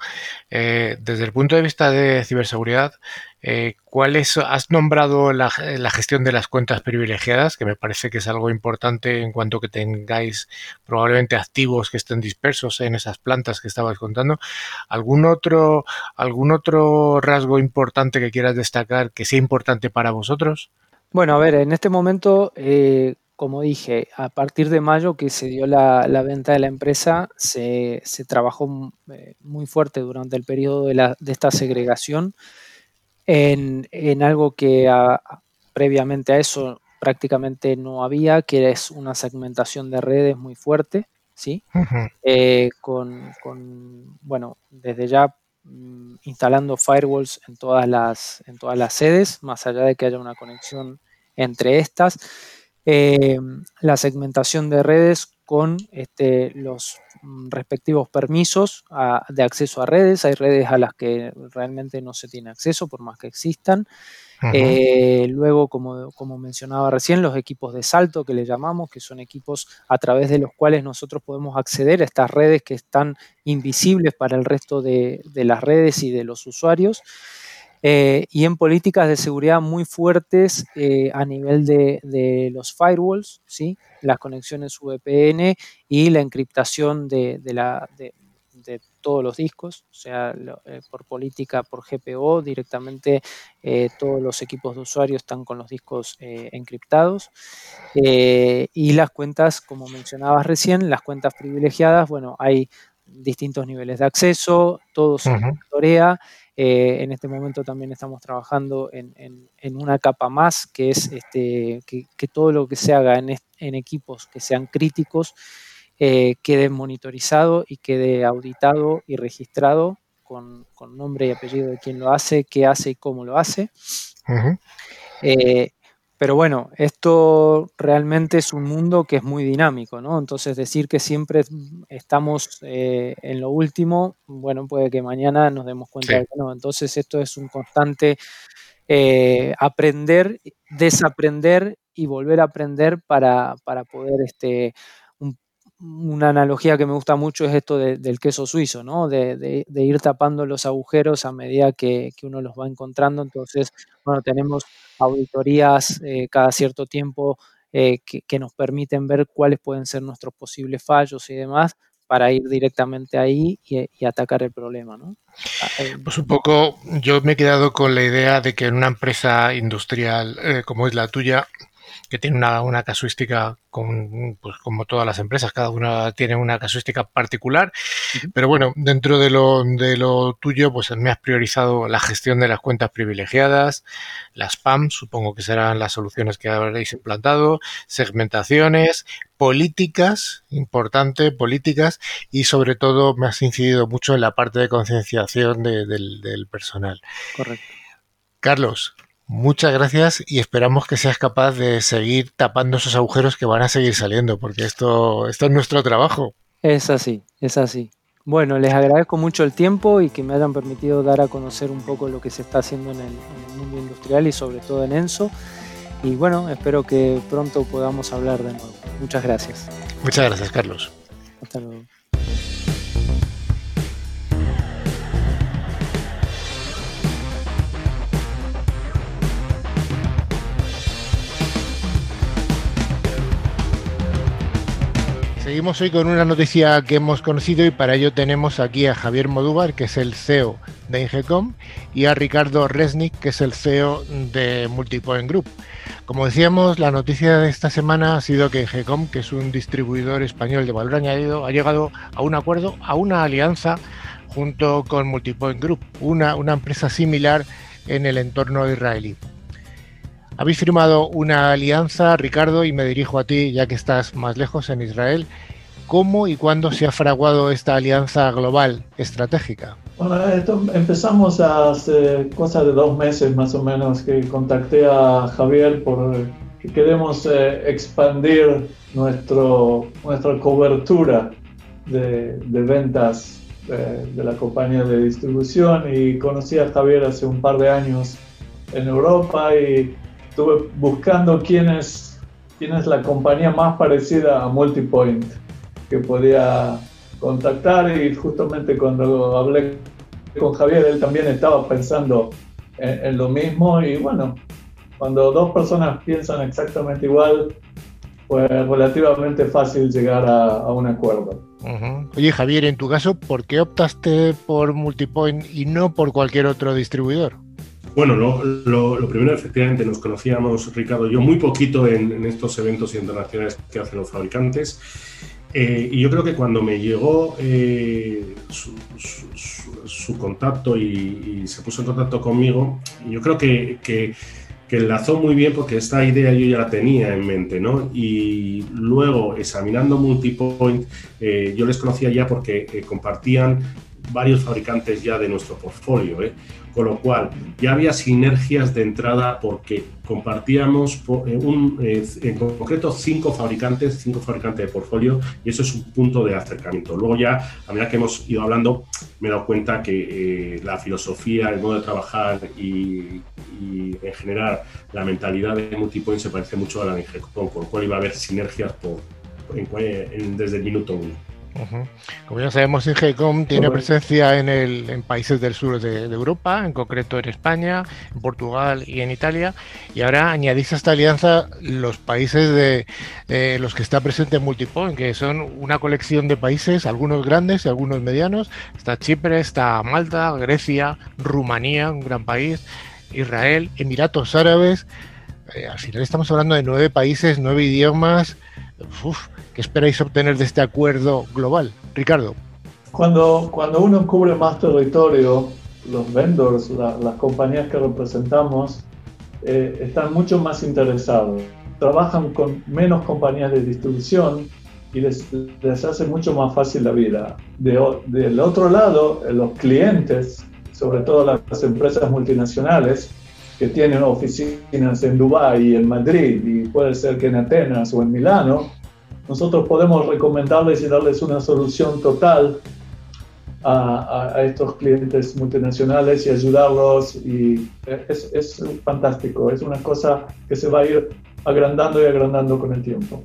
eh, desde el punto de vista de ciberseguridad, eh, ¿cuál es, has nombrado la, gestión de las cuentas privilegiadas, que me parece que es algo importante en cuanto que tengáis probablemente activos que estén dispersos en esas plantas que estabas contando. ¿Algún otro, algún otro rasgo importante que quieras destacar que sea importante para vosotros? Bueno, a ver, en este momento, eh, como dije, a partir de mayo que se dio la, venta de la empresa, se, trabajó eh, muy fuerte durante el periodo de, esta segregación en, algo que previamente a eso prácticamente no había, que es una segmentación de redes muy fuerte, ¿sí? Eh, con, bueno, desde ya mm, instalando firewalls en todas, las, en todas las sedes, más allá de que haya una conexión entre estas eh, la segmentación de redes con este, los mm, respectivos permisos de acceso a redes. Hay redes a las que realmente no se tiene acceso por más que existan. Eh, luego, como, como, mencionaba recién, los equipos de salto que le llamamos, que son equipos a través de los cuales nosotros podemos acceder a estas redes que están invisibles para el resto de, de las redes y de los usuarios. Eh, y en políticas de seguridad muy fuertes eh, a nivel de, los firewalls, ¿sí? las conexiones VPN y la encriptación de, la, de, todos los discos, o sea, eh, por política, por GPO, directamente todos los equipos de usuario están con los discos encriptados. y las cuentas, como mencionabas recién, las cuentas privilegiadas, bueno, hay distintos niveles de acceso, todo se monitorea. Eh, en este momento también estamos trabajando en, una capa más, que es este, que, todo lo que se haga en, equipos que sean críticos eh, quede monitorizado y quede auditado y registrado con, nombre y apellido de quien lo hace, qué hace y cómo lo hace. Pero bueno, esto realmente es un mundo que es muy dinámico, ¿no? Entonces decir que siempre estamos eh, en lo último, bueno, puede que mañana nos demos cuenta de que no. Entonces esto es un constante eh, aprender, desaprender y volver a aprender para, poder este, una analogía que me gusta mucho es esto del queso suizo, ¿no? De, ir tapando los agujeros a medida que, uno los va encontrando. Entonces, bueno, tenemos auditorías eh, cada cierto tiempo eh, que, nos permiten ver cuáles pueden ser nuestros posibles fallos y demás para ir directamente ahí y, atacar el problema, ¿no? Ah, eh, pues un poco, yo me he quedado con la idea de que en una empresa industrial como es la tuya, que tiene una, casuística con, pues, como todas las empresas, cada una tiene una casuística particular, pero bueno, dentro de lo, de lo tuyo, pues me has priorizado la gestión de las cuentas privilegiadas, las PAM, supongo que serán las soluciones que habréis implantado, segmentaciones, políticas, importante, políticas, y sobre todo me has incidido mucho en la parte de concienciación del, del personal. Correcto. Carlos, Muchas gracias y esperamos que seas capaz de seguir tapando esos agujeros que van a seguir saliendo, porque esto, esto es nuestro trabajo. Es así, es así. Bueno, les agradezco mucho el tiempo y que me hayan permitido dar a conocer un poco lo que se está haciendo en el, en el mundo industrial y sobre todo en ENSO. Y bueno, espero que pronto podamos hablar de nuevo. Muchas gracias. Muchas gracias, Carlos. Hasta luego. Seguimos hoy con una noticia que hemos conocido y para ello tenemos aquí a Javier Modúvar, que es el CEO de Ingecom, y a Ricardo Resnick, que es el CEO de Multipoint Group. Como decíamos, la noticia de esta semana ha sido que Ingecom, que es un distribuidor español de valor añadido, ha llegado a un acuerdo, a una alianza junto con Multipoint Group, una, una empresa similar en el entorno israelí. Habéis firmado una alianza, Ricardo, y me dirijo a ti, ya que estás más lejos en Israel. ¿Cómo y cuándo se ha fraguado esta alianza global estratégica? Bueno, esto empezamos hace cosa de dos meses más o menos que contacté a Javier por que queremos eh, expandir nuestro, nuestra cobertura de, de ventas de, de, la compañía de distribución y conocí a Javier hace un par de años en Europa y estuve buscando quién es, quién es la compañía más parecida a Multipoint que podía contactar y justamente cuando hablé con Javier, él también estaba pensando en, lo mismo y bueno, cuando dos personas piensan exactamente igual, fue relativamente fácil llegar a, un acuerdo. Oye Javier, en tu caso, ¿por qué optaste por Multipoint y no por cualquier otro distribuidor? Bueno, lo, primero, efectivamente, nos conocíamos, Ricardo y yo, muy poquito en, estos eventos internacionales que hacen los fabricantes. Eh, y yo creo que cuando me llegó eh, su, contacto y, se puso en contacto conmigo, yo creo que, que, enlazó muy bien porque esta idea yo ya la tenía en mente, ¿no? Y luego, examinando Multipoint, eh, yo les conocía ya porque compartían varios fabricantes ya de nuestro portfolio. ¿eh? con lo cual ya había sinergias de entrada porque compartíamos eh, eh, en concreto cinco fabricantes, cinco fabricantes de portfolio y eso es un punto de acercamiento. Luego ya, a medida que hemos ido hablando, me he dado cuenta que la filosofía, el modo de trabajar y, en general la mentalidad de Multipoint se parece mucho a la de con lo cual iba a haber sinergias desde el minuto uno. Como ya sabemos, Ingecom tiene presencia en, el, en países del sur de, Europa, en concreto en España, en Portugal y en Italia. Y ahora añadís a esta alianza los países de los que está presente Multipoint, que son una colección de países, algunos grandes y algunos medianos. Está Chipre, está Malta, Grecia, Rumanía, un gran país, Israel, Emiratos Árabes. Eh, al final estamos hablando de nueve países, nueve idiomas. Uf, ¿Qué esperáis obtener de este acuerdo global? Ricardo. Cuando, cuando uno cubre más territorio, los vendors, las compañías que representamos, eh, están mucho más interesados. Trabajan con menos compañías de distribución y les, les hace mucho más fácil la vida. De, del otro lado, eh, los clientes, sobre todo las empresas multinacionales, que tienen oficinas en Dubái y en Madrid, y puede ser que en Atenas o en Milano, nosotros podemos recomendarles y darles una solución total a, estos clientes multinacionales y ayudarlos y es, es, fantástico, es una cosa que se va a ir agrandando y agrandando con el tiempo.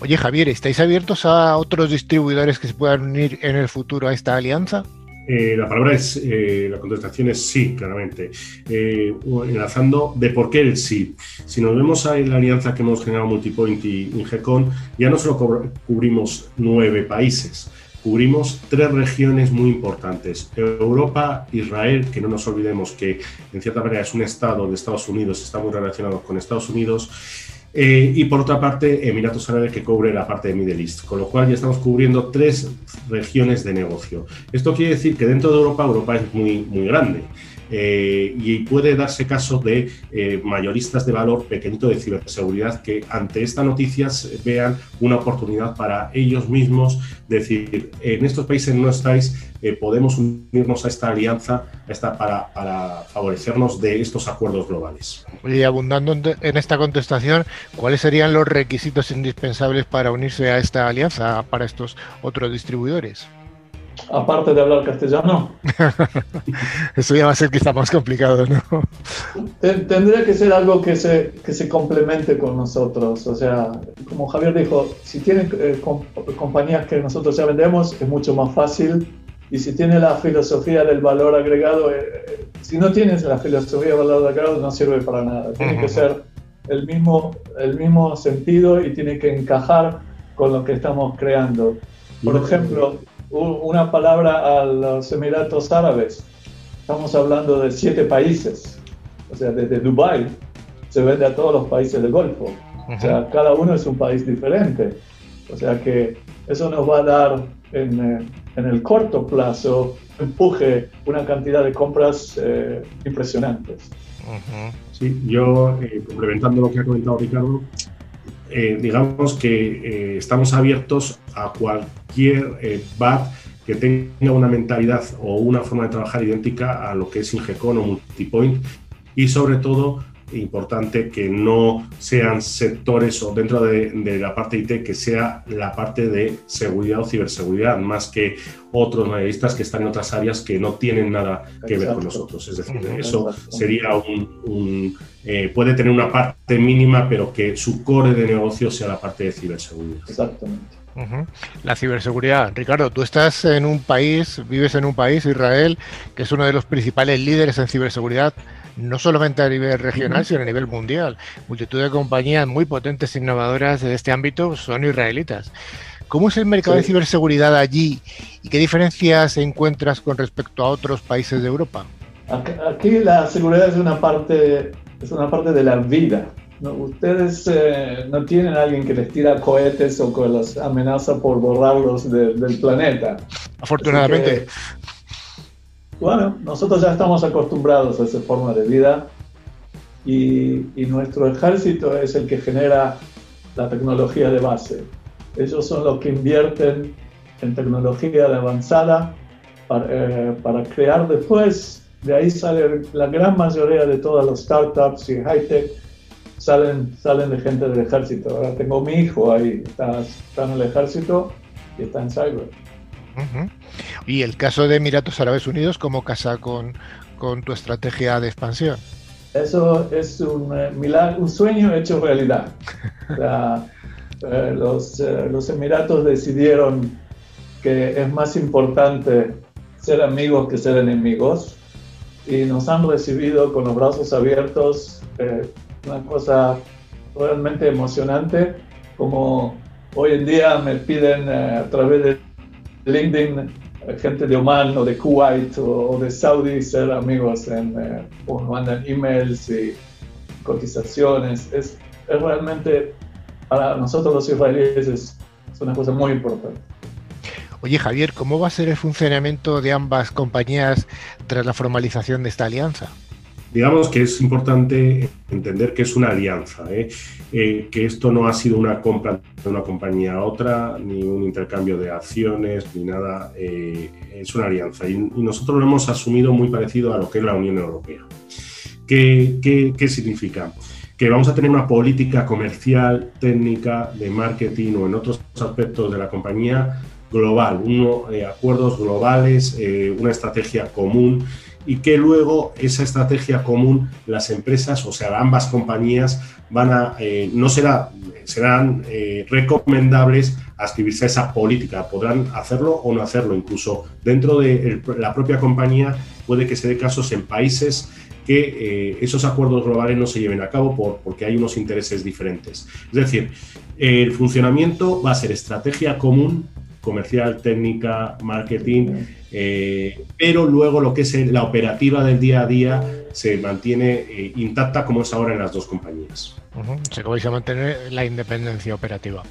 Oye Javier, ¿estáis abiertos a otros distribuidores que se puedan unir en el futuro a esta alianza? Eh, la palabra es, eh, la contestación es sí, claramente. Eh, enlazando de por qué el sí. Si nos vemos a la alianza que hemos generado Multipoint y Ingecon, ya no solo cubrimos nueve países, cubrimos tres regiones muy importantes. Europa, Israel, que no nos olvidemos que en cierta manera es un estado de Estados Unidos, está muy relacionado con Estados Unidos, eh, y por otra parte, Emiratos Árabes que cubre la parte de Middle East, con lo cual ya estamos cubriendo tres regiones de negocio. Esto quiere decir que dentro de Europa, Europa es muy, muy grande. Eh, y puede darse caso de eh, mayoristas de valor pequeñito de ciberseguridad que ante esta noticia vean una oportunidad para ellos mismos decir, en estos países no estáis, eh, podemos unirnos a esta alianza esta, para, para, favorecernos de estos acuerdos globales. Y abundando en esta contestación, ¿cuáles serían los requisitos indispensables para unirse a esta alianza para estos otros distribuidores? Aparte de hablar castellano. *laughs* Eso ya va a ser quizá más complicado, ¿no? Tendría que ser algo que se, que se complemente con nosotros. O sea, como Javier dijo, si tienen eh, compañías que nosotros ya vendemos, es mucho más fácil. Y si tiene la filosofía del valor agregado, eh, eh, si no tienes la filosofía del valor agregado, no sirve para nada. Tiene que ser el mismo, el mismo sentido y tiene que encajar con lo que estamos creando. Por ejemplo, una palabra a los Emiratos Árabes. Estamos hablando de siete países. O sea, desde Dubái se vende a todos los países del Golfo. O sea, cada uno es un país diferente. O sea que eso nos va a dar en, eh, en el corto plazo empuje una cantidad de compras eh, impresionantes. Sí, yo eh, complementando lo que ha comentado Ricardo, eh, digamos que eh, estamos abiertos a cualquier eh, BAT que tenga una mentalidad o una forma de trabajar idéntica a lo que es Ingecon o Multipoint. Y sobre todo importante que no sean sectores o dentro de, la parte IT que sea la parte de seguridad o ciberseguridad, más que otros analistas que están en otras áreas que no tienen nada que ver con nosotros. Es decir, eso sería un, eh, puede tener una parte mínima, pero que su core de negocio sea la parte de ciberseguridad. Exactamente. La ciberseguridad. Ricardo, tú estás en un país, vives en un país, Israel, que es uno de los principales líderes en ciberseguridad no solamente a nivel regional, sino a nivel mundial. Multitud de compañías muy potentes e innovadoras de este ámbito son israelitas. ¿Cómo es el mercado de ciberseguridad allí y qué diferencias encuentras con respecto a otros países de Europa? Aquí la seguridad es una parte, es una parte de la vida. Ustedes eh, no tienen a alguien que les tira cohetes o que los amenaza por borrarlos del planeta. Afortunadamente. Bueno, nosotros ya estamos acostumbrados a esa forma de vida y, nuestro ejército es el que genera la tecnología de base. Ellos son los que invierten en tecnología de avanzada para, eh, para crear después, de ahí sale la gran mayoría de todas las startups y high-tech salen, salen de gente del ejército. Ahora tengo mi hijo ahí, está, está en el ejército y está en cyber. Y el caso de Emiratos Árabes Unidos, ¿cómo casa con, tu estrategia de expansión? Eso es un, eh, un sueño hecho realidad. *laughs* Eh, los, eh, los Emiratos decidieron que es más importante ser amigos que ser enemigos y nos han recibido con los brazos abiertos, una cosa realmente emocionante, como hoy en día me piden a través de LinkedIn, gente de Oman o de Kuwait o, de Saudi ser amigos, en, eh, mandan emails y cotizaciones. Es, es, realmente, para nosotros los israelíes, es, es una cosa muy importante. Oye Javier, ¿cómo va a ser el funcionamiento de ambas compañías tras la formalización de esta alianza? digamos que es importante entender que es una alianza, ¿eh? Eh, que esto no ha sido una compra de una compañía a otra, ni un intercambio de acciones, ni nada, eh, es una alianza. Y, nosotros lo hemos asumido muy parecido a lo que es la Unión Europea. ¿Qué, qué significa? Que vamos a tener una política comercial, técnica, de marketing o en otros aspectos de la compañía global, uno, acuerdos globales, una estrategia común y que luego esa estrategia común las empresas, o sea, ambas compañías van a, eh, no será, serán eh, recomendables escribirse a esa política. Podrán hacerlo o no hacerlo. Incluso dentro de la propia compañía puede que se dé casos en países que eh, esos acuerdos globales no se lleven a cabo por, porque hay unos intereses diferentes. Es decir, el funcionamiento va a ser estrategia común, comercial, técnica, marketing, eh, pero luego lo que es la operativa del día a día se mantiene eh, intacta como es ahora en las dos compañías. Se vais a mantener la independencia operativa.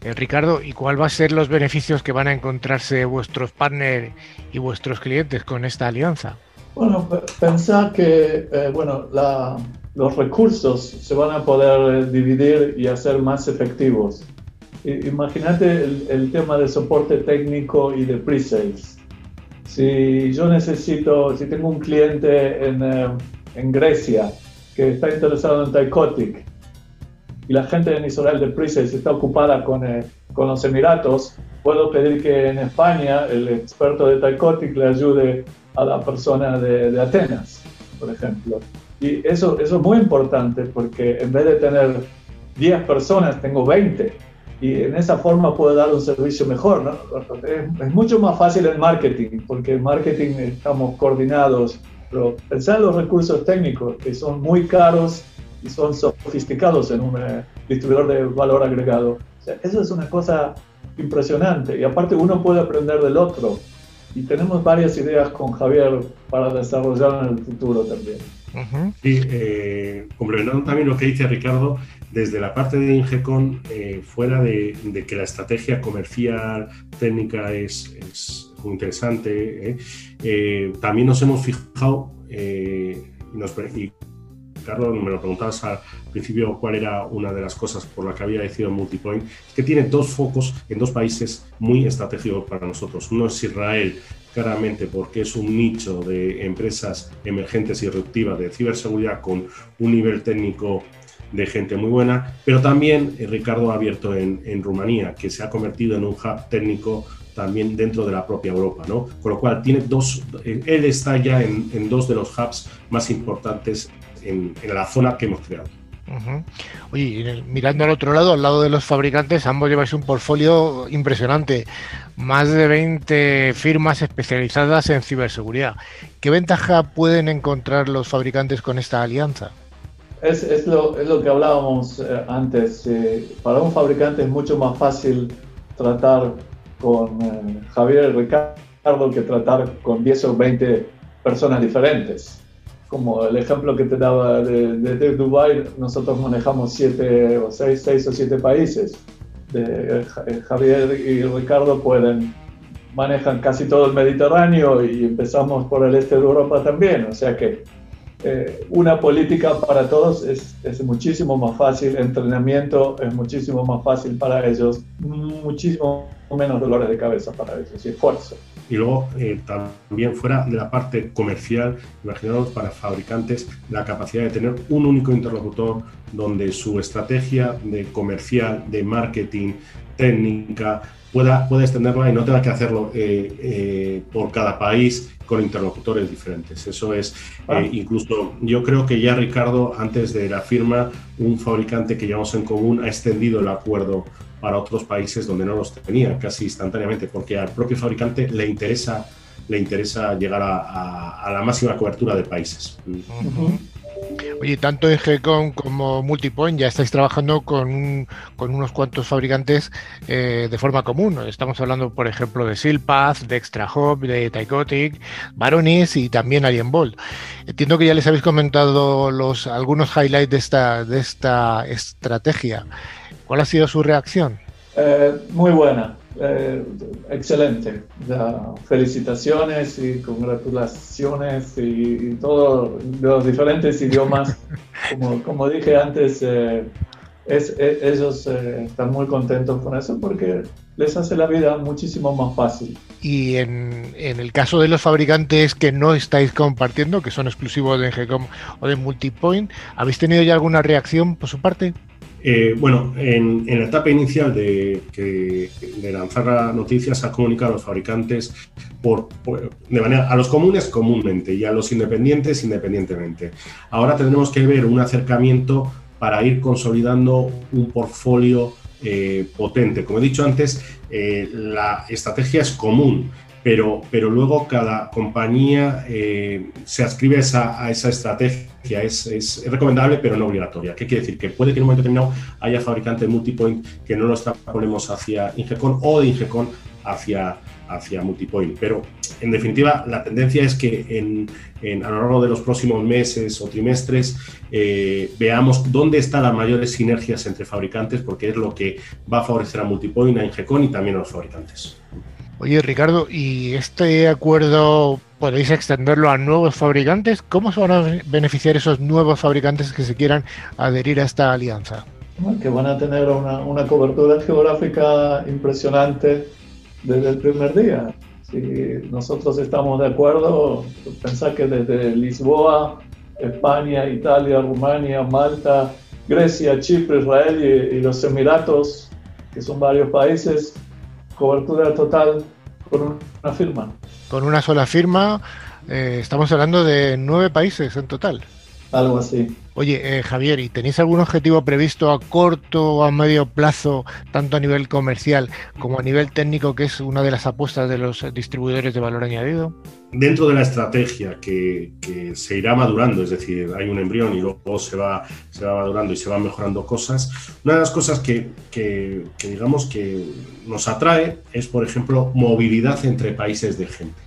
Ricardo, ¿y cuál va a ser los beneficios que van a encontrarse vuestros partners y vuestros clientes con esta alianza? Bueno, pensar que eh, bueno, los recursos se van a poder eh, dividir y hacer más efectivos. Imagínate el, tema de soporte técnico y de pre-sales. Si yo necesito, si tengo un cliente en, eh, en Grecia que está interesado en Tycotic y la gente en Israel de pre-sales está ocupada con, con los Emiratos, puedo pedir que en España el experto de Tycotic le ayude a la persona de, Atenas, por ejemplo. Y eso, eso es muy importante porque en vez de tener 10 personas, tengo 20. Y en esa forma puedo dar un servicio mejor. ¿no? Es, mucho más fácil el marketing, porque en marketing estamos coordinados. Pero pensar en los recursos técnicos, que son muy caros y son sofisticados en un eh, distribuidor de valor agregado. eso es una cosa impresionante. Y aparte uno puede aprender del otro y tenemos varias ideas con Javier para desarrollar en el futuro también. Sí, eh, complementando también lo que dice Ricardo, desde la parte de Ingecon, eh, fuera de, que la estrategia comercial técnica es, muy interesante, eh, también nos hemos fijado nos, y Carlos, me lo preguntabas al principio cuál era una de las cosas por la que había decidido Multipoint, que tiene dos focos en dos países muy estratégicos para nosotros. Uno es Israel, claramente porque es un nicho de empresas emergentes y disruptivas de ciberseguridad con un nivel técnico de gente muy buena, pero también eh, Ricardo ha abierto en, Rumanía, que se ha convertido en un hub técnico también dentro de la propia Europa, ¿no? Con lo cual tiene dos, eh, él está ya en, en dos de los hubs más importantes en, la zona que hemos creado. Oye, mirando al otro lado, al lado de los fabricantes, ambos lleváis un portfolio impresionante. Más de 20 firmas especializadas en ciberseguridad. ¿Qué ventaja pueden encontrar los fabricantes con esta alianza? Es, lo, es lo, que hablábamos eh, antes. Eh, para un fabricante es mucho más fácil tratar con eh, Javier y Ricardo que tratar con 10 o 20 personas diferentes como el ejemplo que te daba de, de, Dubai, nosotros manejamos siete o seis, seis o siete países. Eh, Javier y Ricardo pueden manejan casi todo el Mediterráneo y empezamos por el este de Europa también. O sea que eh, una política para todos es, es, muchísimo más fácil, entrenamiento es muchísimo más fácil para ellos, muchísimo menos dolores de cabeza para y esfuerzo y luego eh, también fuera de la parte comercial, imaginaos para fabricantes la capacidad de tener un único interlocutor donde su estrategia de comercial, de marketing, técnica, pueda, pueda extenderla y no tenga que hacerlo eh, eh, por cada país con interlocutores diferentes. Eso es, ah. incluso yo creo que ya Ricardo, antes de la firma, un fabricante que llevamos en común ha extendido el acuerdo para otros países donde no los tenía casi instantáneamente, porque al propio fabricante le interesa, le interesa llegar a, la máxima cobertura de países. Oye, tanto en GECOM como Multipoint ya estáis trabajando con, con unos cuantos fabricantes eh, de forma común. Estamos hablando, por ejemplo, de Silpath, de ExtraHop, de Tycotic, Baronis y también Alienbolt. Entiendo que ya les habéis comentado los, algunos highlights de esta, de esta estrategia. ¿Cuál ha sido su reacción? Eh, muy buena, eh, excelente. felicitaciones y congratulaciones y, todos los diferentes idiomas. *laughs* Como, como dije antes, eh, es, ellos están muy contentos con eso porque les hace la vida muchísimo más fácil. Y en, en, el caso de los fabricantes que no estáis compartiendo, que son exclusivos de Ngcom o de Multipoint, ¿habéis tenido ya alguna reacción por su parte? Eh, bueno, en, la etapa inicial de, lanzar la noticia se ha comunicado a los fabricantes por, de manera a los comunes comúnmente y a los independientes independientemente. Ahora tendremos que ver un acercamiento para ir consolidando un portfolio eh, potente. Como he dicho antes, eh, la estrategia es común pero, pero luego cada compañía eh, se adscribe a esa, estrategia. Es, recomendable, pero no obligatoria. ¿Qué quiere decir? Que puede que en un momento determinado haya fabricantes multipoint que no lo extrapolemos hacia Ingecon o de Ingecon hacia, hacia multipoint. Pero en definitiva, la tendencia es que en, a lo largo de los próximos meses o trimestres eh, veamos dónde están las mayores sinergias entre fabricantes, porque es lo que va a favorecer a multipoint, a Ingecon y también a los fabricantes. Oye, Ricardo, ¿y este acuerdo podéis extenderlo a nuevos fabricantes? ¿Cómo se van a beneficiar esos nuevos fabricantes que se quieran adherir a esta alianza? Que van a tener una, cobertura geográfica impresionante desde el primer día. Si nosotros estamos de acuerdo, pensar que desde Lisboa, España, Italia, Rumania, Malta, Grecia, Chipre, Israel y los Emiratos, que son varios países, cobertura total con una firma. Con una sola firma, eh, estamos hablando de nueve países en total. Algo así. Oye, eh, Javier, ¿y tenéis algún objetivo previsto a corto o a medio plazo, tanto a nivel comercial como a nivel técnico, que es una de las apuestas de los distribuidores de valor añadido? Dentro de la estrategia que, se irá madurando, es decir, hay un embrión y luego se va, se va madurando y se van mejorando cosas, una de las cosas que, que digamos que nos atrae es, por ejemplo, movilidad entre países de gente.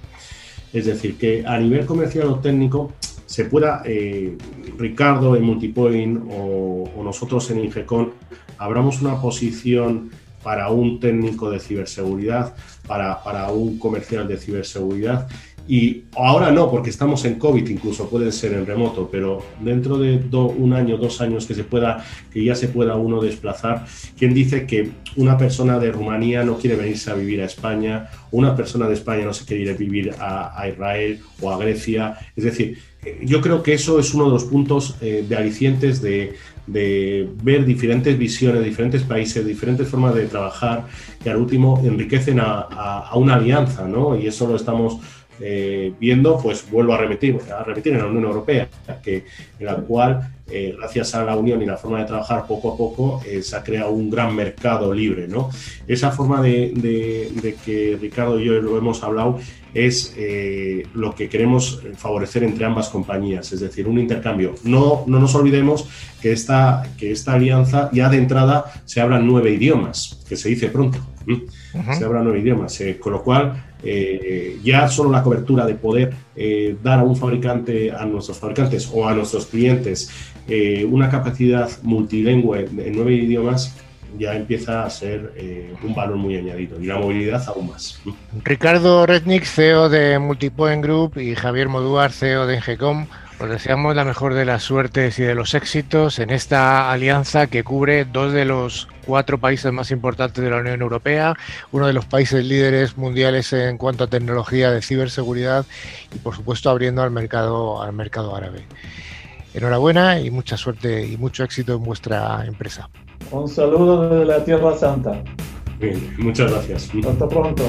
Es decir, que a nivel comercial o técnico se pueda, eh, Ricardo en Multipoint o, nosotros en Ingecon, abramos una posición para un técnico de ciberseguridad, para, para un comercial de ciberseguridad y ahora no, porque estamos en COVID, incluso pueden ser en remoto, pero dentro de un año, dos años que se pueda, que ya se pueda uno desplazar, ¿quién dice que una persona de Rumanía no quiere venirse a vivir a España, una persona de España no se quiere ir a vivir a, Israel o a Grecia? Es decir, yo creo que eso es uno de los puntos eh, de alicientes de, ver diferentes visiones, diferentes países, diferentes formas de trabajar, que al último enriquecen a, a una alianza, ¿no? Y eso lo estamos eh, viendo, pues vuelvo a repetir, a repetir en la Unión Europea, que, en la cual, eh, gracias a la Unión y la forma de trabajar poco a poco, eh, se ha creado un gran mercado libre. ¿no? Esa forma de, de, que Ricardo y yo lo hemos hablado es lo que queremos favorecer entre ambas compañías, es decir, un intercambio. No, no nos olvidemos que esta, que esta alianza ya de entrada se hablan nueve idiomas, que se dice pronto. Se hablan nueve idiomas, con lo cual eh, ya solo la cobertura de poder eh, dar a un fabricante, a nuestros fabricantes o a nuestros clientes eh, una capacidad multilingüe en nueve idiomas ya empieza a ser un valor muy añadido y la movilidad aún más. Ricardo Rednick, CEO de Multipoint Group y Javier Modúar, CEO de Ingecom, os deseamos la mejor de las suertes y de los éxitos en esta alianza que cubre dos de los cuatro países más importantes de la Unión Europea, uno de los países líderes mundiales en cuanto a tecnología de ciberseguridad y por supuesto abriendo al mercado al mercado árabe. Enhorabuena y mucha suerte y mucho éxito en vuestra empresa. Un saludo desde la Tierra Santa. Bien, muchas gracias. Hasta pronto.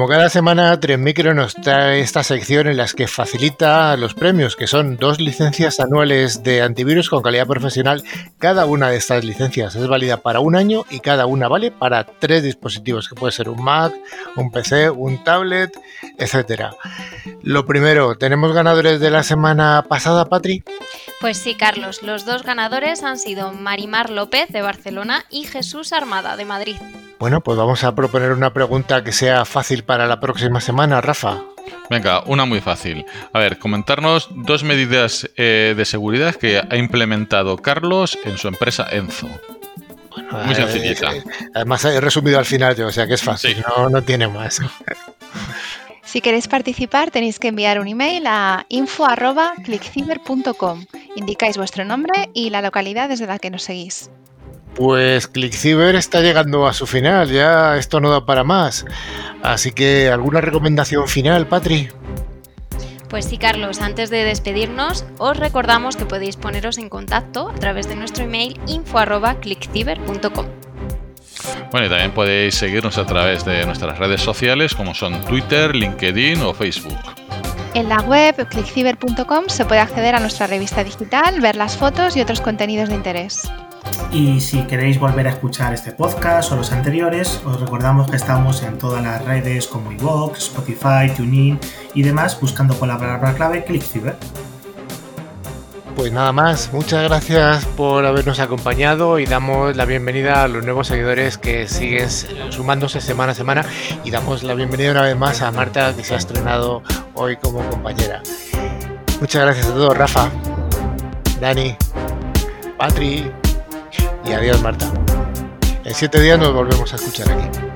Como cada semana, Micro nos trae esta sección en la que facilita los premios, que son dos licencias anuales de antivirus con calidad profesional. Cada una de estas licencias es válida para un año y cada una vale para tres dispositivos, que puede ser un Mac, un PC, un tablet, etc. Lo primero, ¿tenemos ganadores de la semana pasada, Patri? Pues sí, Carlos. Los dos ganadores han sido Marimar López de Barcelona y Jesús Armada de Madrid. Bueno, pues vamos a proponer una pregunta que sea fácil para la próxima semana, Rafa. Venga, una muy fácil. A ver, comentarnos dos medidas eh, de seguridad que ha implementado Carlos en su empresa Enzo. muy sencillita. Eh, además, he resumido al final, o sea que es fácil, no, no tiene más. Si queréis participar, tenéis que enviar un email a info.clickciber.com. Indicáis vuestro nombre y la localidad desde la que nos seguís. Pues ClickCiber está llegando a su final, ya esto no da para más. Así que, ¿alguna recomendación final, Patri? Pues sí, Carlos, antes de despedirnos, os recordamos que podéis poneros en contacto a través de nuestro email info.clickciber.com. Bueno, y también podéis seguirnos a través de nuestras redes sociales como son Twitter, LinkedIn o Facebook. En la web clickciber.com se puede acceder a nuestra revista digital, ver las fotos y otros contenidos de interés. Y si queréis volver a escuchar este podcast o los anteriores, os recordamos que estamos en todas las redes como iVoox, Spotify, TuneIn y demás buscando con la palabra clave ClickCiber. Pues nada más, muchas gracias por habernos acompañado y damos la bienvenida a los nuevos seguidores que siguen sumándose semana a semana y damos la bienvenida una vez más a Marta que se ha estrenado hoy como compañera. Muchas gracias a todos, Rafa, Dani, Patri y adiós Marta. En siete días nos volvemos a escuchar aquí.